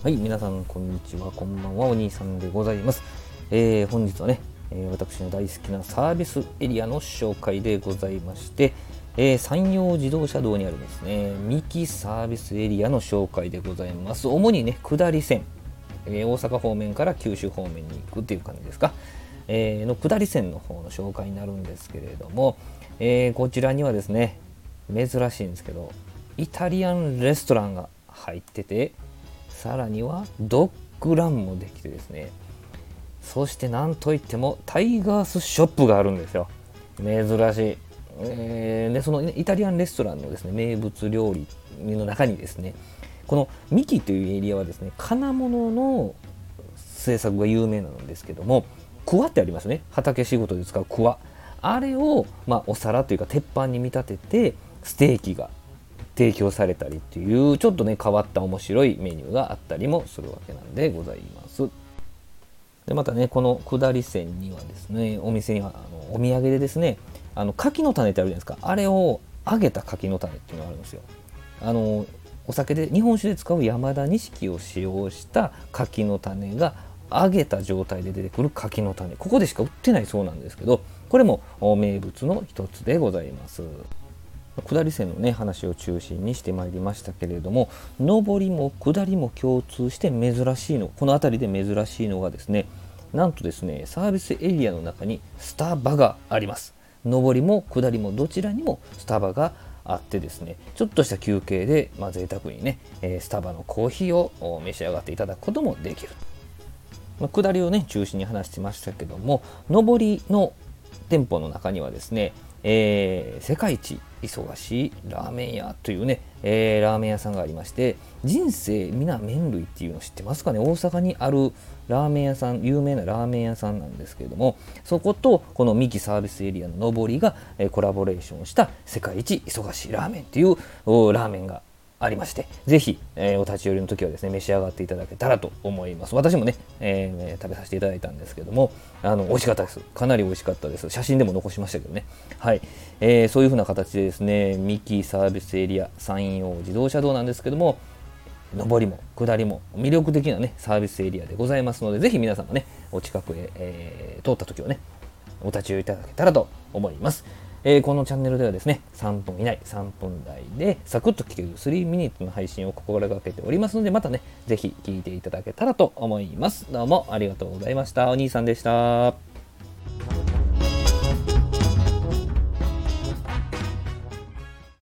はい、皆さん、こんにちは、こんばんは、お兄さんでございます。えー、本日はね、えー、私の大好きなサービスエリアの紹介でございまして、えー、山陽自動車道にあるですね、三木サービスエリアの紹介でございます。主にね、下り線、え大阪方面から九州方面に行くっていう感じですか、えの下り線の方の紹介になるんですけれども、えこちらにはですね、珍しいんですけど、イタリアンレストランが入ってて、さらにはドッグランもできてですね。そしてなんといってもタイガースショップがあるんですよ。珍しい、えー、でそのイタリアンレストランのですね名物料理の中にですねこのミキというエリアはですね金物の制作が有名なんですけどもクワってありますね。畑仕事で使うクワ。あれを、まあ、お皿というか鉄板に見立ててステーキが提供されたりっていうちょっとね変わった面白いメニューがあったりもするわけなんでございます。でまたねこの下り線にはですねお店にはあのお土産でですねあの柿の種ってあるじゃないですかあれを揚げた柿の種っていうのがあるんですよ。あのお酒で日本酒で使う山田錦を使用した柿の種が揚げた状態で出てくる柿の種ここでしか売ってないそうなんですけどこれも名物の一つでございます。下り線のね話を中心にしてまいりましたけれども上りも下りも共通して珍しいのこの辺りで珍しいのがですねなんとですねサービスエリアの中にスタバがあります。上りも下りもどちらにもスタバがあってですねちょっとした休憩で、まあ、贅沢にね、えスタバのコーヒーを召し上がっていただくこともできる、まあ、下りをね中心に話してましたけども上りの店舗の中にはですねえー、世界一忙しいラーメン屋というね、えー、ラーメン屋さんがありまして人生皆麺類っていうの知ってますかね？大阪にあるラーメン屋さん有名なラーメン屋さんなんですけれどもそことこの三木サービスエリアの上りが、えー、コラボレーションした世界一忙しいラーメンっていうラーメンがありまして、ぜひ、えー、お立ち寄りの時はですね、召し上がっていただけたらと思います。私もね、えー、食べさせていただいたんですけども、あの、美味しかったです。かなり美味しかったです。写真でも残しましたけどね。はい。えー、そういう風な形でですね、ミキサービスエリア、山陽自動車道なんですけども、上りも下りも魅力的なね、サービスエリアでございますので、ぜひ皆様ね、お近くへ、えー、通った時はね、お立ち寄りいただけたらと思います。えー、このチャンネルではですね、3分以内、3分台でサクッと聞ける3ミニットの配信を心がけておりますので、またね、ぜひ聞いていただけたらと思います。どうもありがとうございました。お兄さんでした。